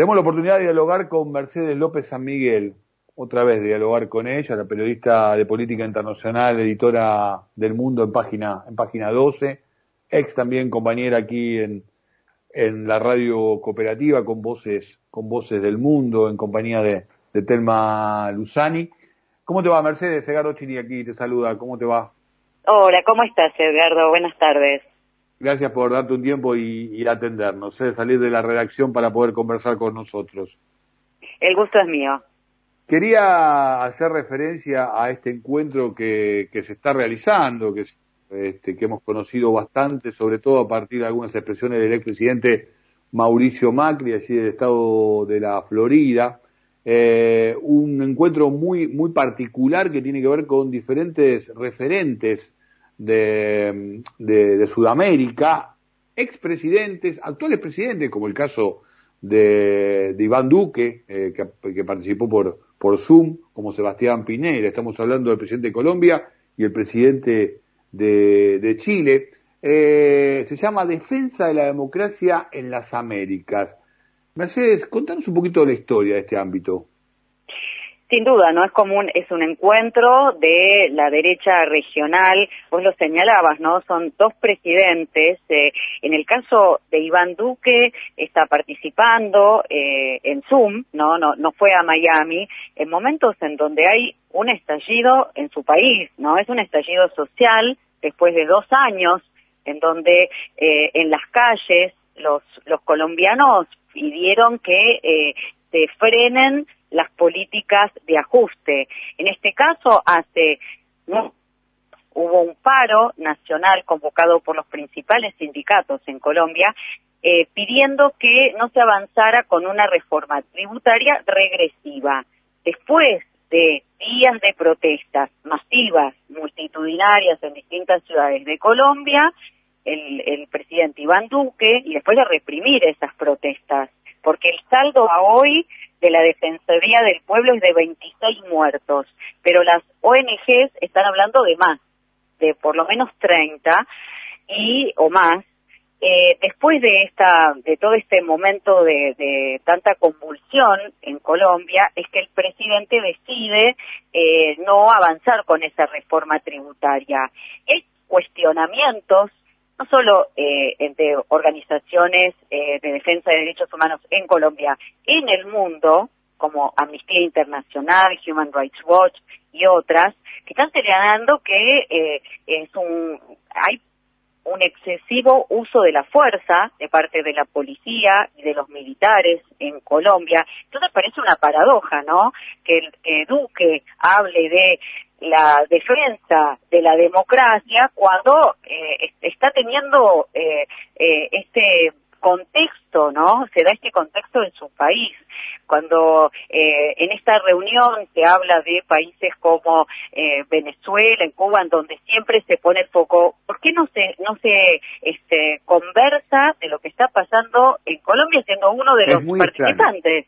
Tenemos la oportunidad de dialogar con Mercedes López San Miguel, otra vez dialogar con ella, la periodista de política internacional, editora del Mundo en página, en página 12, ex también compañera aquí en, en la radio cooperativa con voces, con voces del mundo, en compañía de, de Telma Luzani. ¿Cómo te va, Mercedes? Edgardo Chini aquí te saluda. ¿Cómo te va? Hola, ¿cómo estás, Edgardo? Buenas tardes. Gracias por darte un tiempo y, y atendernos, ¿eh? salir de la redacción para poder conversar con nosotros. El gusto es mío. Quería hacer referencia a este encuentro que, que se está realizando, que, este, que hemos conocido bastante, sobre todo a partir de algunas expresiones del expresidente Mauricio Macri, allí del estado de la Florida. Eh, un encuentro muy, muy particular que tiene que ver con diferentes referentes de, de, de Sudamérica, expresidentes, actuales presidentes, como el caso de, Iván Duque, eh, que, participó por, por Zoom, como Sebastián Pinera, estamos hablando del presidente de Colombia y el presidente de, de Chile, eh, se llama Defensa de la Democracia en las Américas. Mercedes, contanos un poquito de la historia de este ámbito. Sin duda, no es común, es un encuentro de la derecha regional, vos lo señalabas, ¿no? Son dos presidentes. Eh, en el caso de Iván Duque, está participando eh, en Zoom, ¿no? ¿no? No fue a Miami, en momentos en donde hay un estallido en su país, ¿no? Es un estallido social después de dos años en donde eh, en las calles los, los colombianos pidieron que eh, se frenen las políticas de ajuste. En este caso, hace hubo un paro nacional convocado por los principales sindicatos en Colombia eh, pidiendo que no se avanzara con una reforma tributaria regresiva. Después de días de protestas masivas, multitudinarias en distintas ciudades de Colombia, el, el presidente Iván Duque, y después de reprimir esas protestas, porque el saldo a hoy de la Defensoría del Pueblo es de 26 muertos, pero las ONGs están hablando de más, de por lo menos 30 y o más. Eh, después de esta, de todo este momento de, de, tanta convulsión en Colombia, es que el presidente decide eh, no avanzar con esa reforma tributaria. Hay cuestionamientos no solo eh, entre organizaciones eh, de defensa de derechos humanos en Colombia, en el mundo, como Amnistía Internacional, Human Rights Watch y otras, que están señalando que eh, es un hay un excesivo uso de la fuerza de parte de la policía y de los militares en Colombia. Entonces parece una paradoja, ¿no? Que, que Duque hable de la defensa de la democracia cuando eh, está teniendo eh, eh, este contexto, ¿no? Se da este contexto en su país. Cuando eh, en esta reunión se habla de países como eh, Venezuela, en Cuba, en donde siempre se pone el foco, ¿por qué no se no se este, conversa de lo que está pasando en Colombia siendo uno de es los participantes?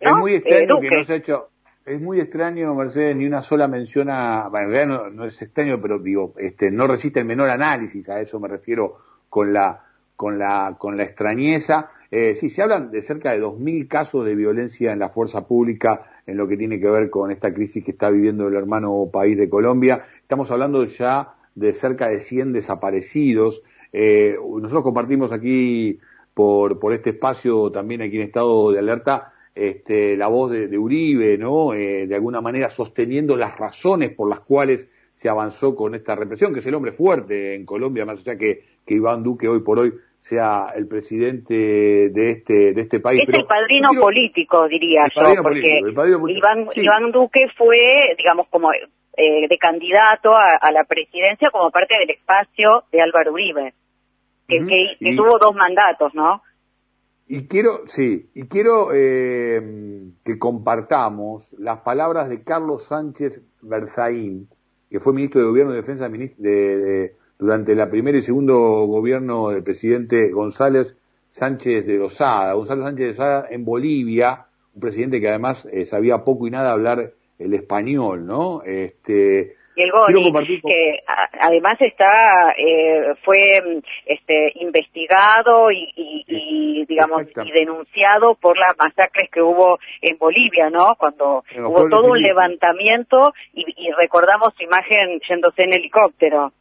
¿no? Es muy extraño eh, que no se ha hecho es muy extraño, Mercedes, ni una sola mención a, bueno, en realidad no, es extraño, pero digo, este, no resiste el menor análisis, a eso me refiero con la, con la, con la extrañeza. Eh, sí, se hablan de cerca de 2.000 casos de violencia en la fuerza pública en lo que tiene que ver con esta crisis que está viviendo el hermano país de Colombia. Estamos hablando ya de cerca de 100 desaparecidos. Eh, nosotros compartimos aquí por, por este espacio también aquí en estado de alerta este, la voz de, de Uribe, ¿no? Eh, de alguna manera sosteniendo las razones por las cuales se avanzó con esta represión, que es el hombre fuerte en Colombia, más allá que, que Iván Duque hoy por hoy sea el presidente de este de este país. Es Pero, el padrino político, diría el yo, porque político, Iván, sí. Iván Duque fue, digamos, como eh, de candidato a, a, la presidencia como parte del espacio de Álvaro Uribe, que, uh -huh. que, que y... tuvo dos mandatos, ¿no? Y quiero, sí, y quiero eh, que compartamos las palabras de Carlos Sánchez Berzaín, que fue ministro de Gobierno y Defensa de, durante la primera y segundo gobierno del presidente González Sánchez de Lozada. Gonzalo Sánchez de Lozada en Bolivia, un presidente que además eh, sabía poco y nada hablar el español, ¿no? Este, Miguel Goni, que además está eh, fue este investigado y, y, digamos y denunciado por las masacres que hubo en Bolivia, ¿no? Cuando hubo todo un levantamiento y, y recordamos su imagen yéndose en helicóptero.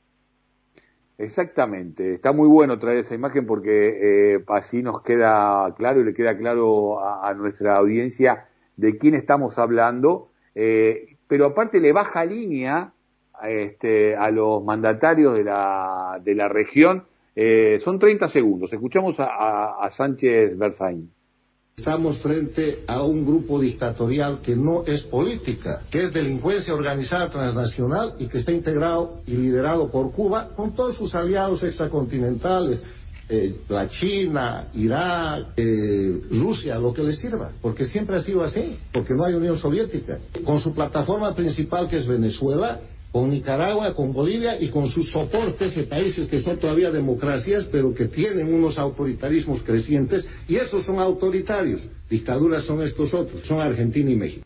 Exactamente, está muy bueno traer esa imagen porque eh, así nos queda claro y le queda claro a, nuestra audiencia de quién estamos hablando, eh, pero aparte le baja línea este, a los mandatarios de la, de la región. Eh, son 30 segundos, escuchamos a, a Sánchez Berzaín. Estamos frente a un grupo dictatorial que no es política, que es delincuencia organizada transnacional y que está integrado y liderado por Cuba con todos sus aliados extracontinentales, eh, la China, Irak, eh, Rusia, lo que les sirva, porque siempre ha sido así, porque no hay Unión Soviética. Con su plataforma principal que es Venezuela, con Nicaragua, con Bolivia y con sus soportes de países que son todavía democracias, pero que tienen unos autoritarismos crecientes, y esos son autoritarios. Dictaduras son estos otros, son Argentina y México.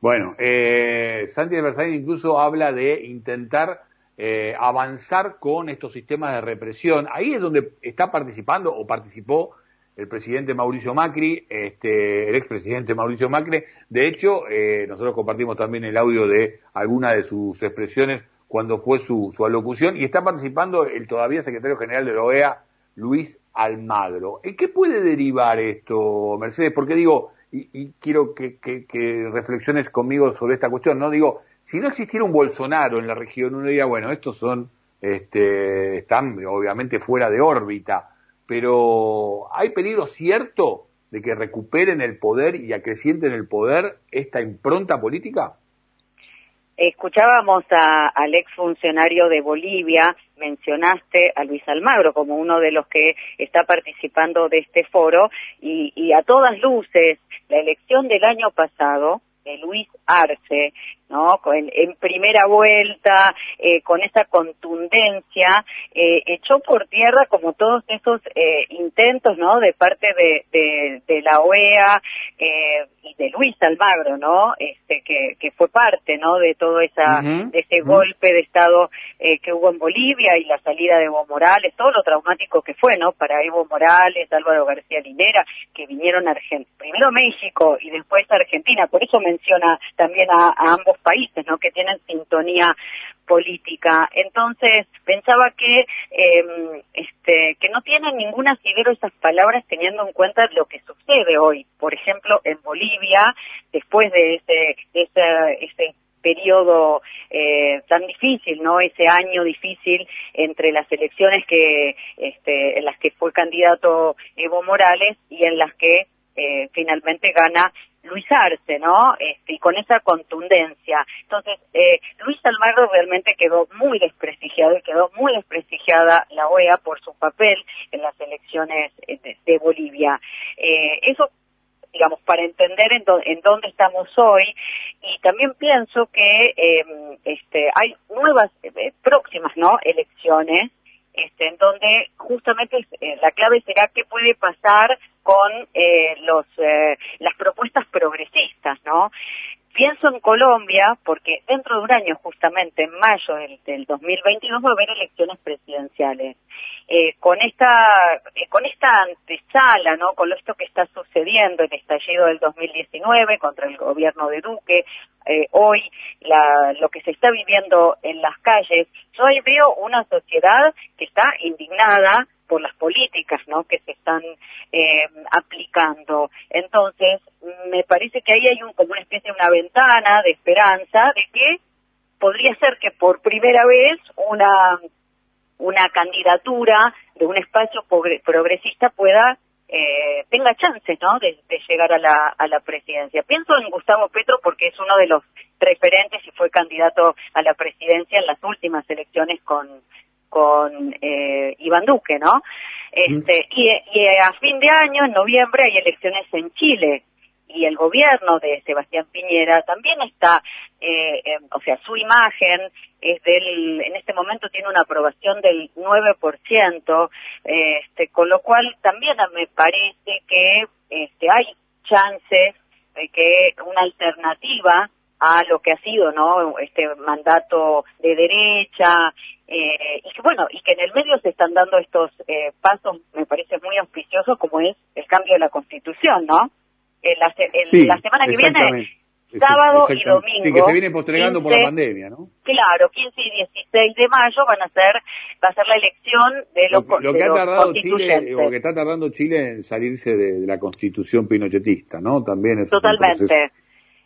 Bueno, eh, Santi de Versailles incluso habla de intentar eh, avanzar con estos sistemas de represión. Ahí es donde está participando o participó el presidente Mauricio Macri, este, el expresidente Mauricio Macri. De hecho, eh, nosotros compartimos también el audio de alguna de sus expresiones cuando fue su, su alocución y está participando el todavía secretario general de la OEA, Luis Almagro. ¿En qué puede derivar esto, Mercedes? Porque digo, y, quiero que, que, reflexiones conmigo sobre esta cuestión, ¿no? Digo, si no existiera un Bolsonaro en la región, uno diría, bueno, estos son, este, están obviamente fuera de órbita, pero ¿hay peligro cierto de que recuperen el poder y acrecienten el poder esta impronta política? Escuchábamos a, al exfuncionario de Bolivia, mencionaste a Luis Almagro como uno de los que está participando de este foro y, y a todas luces la elección del año pasado de Luis Arce ¿no? En, primera vuelta, eh, con esa contundencia, eh, echó por tierra como todos esos eh, intentos, ¿no? De parte de, de, de la OEA eh, y de Luis Almagro, ¿no? Este, que, que fue parte, ¿no? De todo esa, de ese golpe de Estado eh, que hubo en Bolivia y la salida de Evo Morales, todo lo traumático que fue, ¿no? Para Evo Morales, Álvaro García Linera, que vinieron a Argentina, primero México y después a Argentina, por eso menciona también a ambos países, ¿no? Que tienen sintonía política. Entonces pensaba que eh, este que no tienen ningún asidero esas palabras teniendo en cuenta lo que sucede hoy. Por ejemplo, en Bolivia, después de ese ese, ese periodo eh, tan difícil, ¿no? Ese año difícil entre las elecciones que, este, en las que fue candidato Evo Morales y en las que eh, finalmente gana Luis Arce, ¿no? Este, y con esa contundencia. Entonces, eh, Luis Almagro realmente quedó muy desprestigiado y quedó muy desprestigiada la OEA por su papel en las elecciones eh, de, Bolivia. Eh, eso digamos, para entender en, en, dónde estamos hoy y también pienso que eh, este, hay nuevas eh, próximas no elecciones este, en donde justamente la clave será qué puede pasar con los las propuestas ¿no? Pienso en Colombia porque dentro de un año, justamente en mayo del, del 2022, va a haber elecciones presidenciales. Eh, con esta eh, con esta antesala, ¿no? Con esto que está sucediendo, el estallido del 2019 contra el gobierno de Duque, eh, hoy la, lo que se está viviendo en las calles, yo ahí veo una sociedad que está indignada por las políticas ¿no? que se están eh, aplicando. Entonces, me parece que ahí hay un, como una especie de una ventana de esperanza de que podría ser que por primera vez una, una candidatura de un espacio progresista pueda eh, tenga chances ¿no? De, de, llegar a la, a la presidencia. Pienso en Gustavo Petro porque es uno de los referentes y fue candidato a la presidencia en las últimas elecciones con, con eh, Iván Duque, ¿no? Este, y, y, a fin de año, en noviembre, hay elecciones en Chile y el gobierno de Sebastián Piñera también está, eh, o sea, su imagen es del, en este momento tiene una aprobación del 9%, este, con lo cual también me parece que este, hay chances de que una alternativa a lo que ha sido, ¿no? Este mandato de derecha, eh, y que bueno, y que en el medio se están dando estos eh, pasos, me parece muy auspiciosos, como es el cambio de la Constitución, ¿no? En la, la semana que viene sábado y domingo. Sí, que se viene postergando por la pandemia, ¿no? Claro, 15 y 16 de mayo van a ser, va a ser la elección de los Lo, lo que ha tardado Chile, o que está tardando Chile en salirse de, la constitución pinochetista, ¿no? También es Totalmente.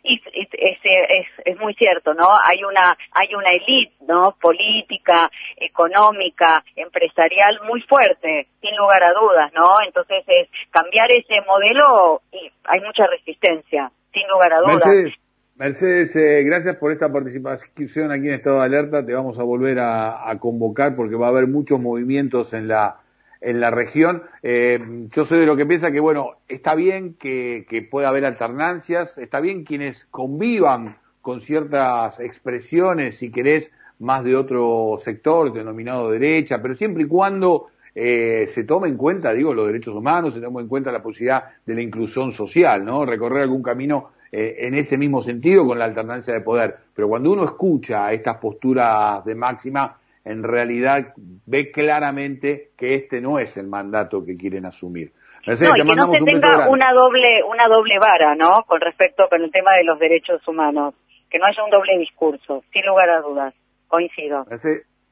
Y es, es, es, muy cierto, ¿no? Hay una hay una élite, ¿no? Política, económica, empresarial muy fuerte, sin lugar a dudas, ¿no? Entonces es cambiar ese modelo y hay mucha resistencia sin lugar a dudas. Mercedes, eh, gracias por esta participación aquí en Estado de Alerta. Te vamos a volver a, convocar porque va a haber muchos movimientos en la en la región. Eh, yo soy de lo que piensa que, bueno, está bien que, que pueda haber alternancias, está bien quienes convivan con ciertas expresiones, si querés, más de otro sector denominado derecha, pero siempre y cuando eh, se tome en cuenta, digo, los derechos humanos, se tome en cuenta la posibilidad de la inclusión social, ¿no? Recorrer algún camino eh, en ese mismo sentido con la alternancia de poder. Pero cuando uno escucha estas posturas de máxima, en realidad ve claramente que este no es el mandato que quieren asumir. no, y que no se tenga una doble, una doble vara, ¿no? Con respecto con el tema de los derechos humanos. Que no haya un doble discurso, sin lugar a dudas. Coincido.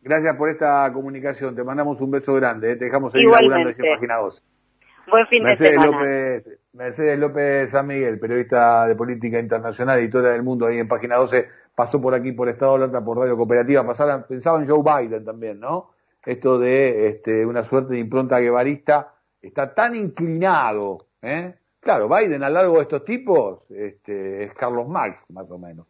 Gracias por esta comunicación. Te mandamos un beso grande. ¿eh? Te dejamos seguir laburando en Página 2. Buen fin Mercedes de semana. López, Mercedes López San Miguel, periodista de política internacional, editora del mundo ahí en Página 12, pasó por aquí por Estado de por Radio Cooperativa. Pasaron, pensaba en Joe Biden también, ¿no? Esto de este, una suerte de impronta guevarista está tan inclinado, ¿eh? Claro, Biden a lo largo de estos tipos este, es Carlos Marx, más o menos.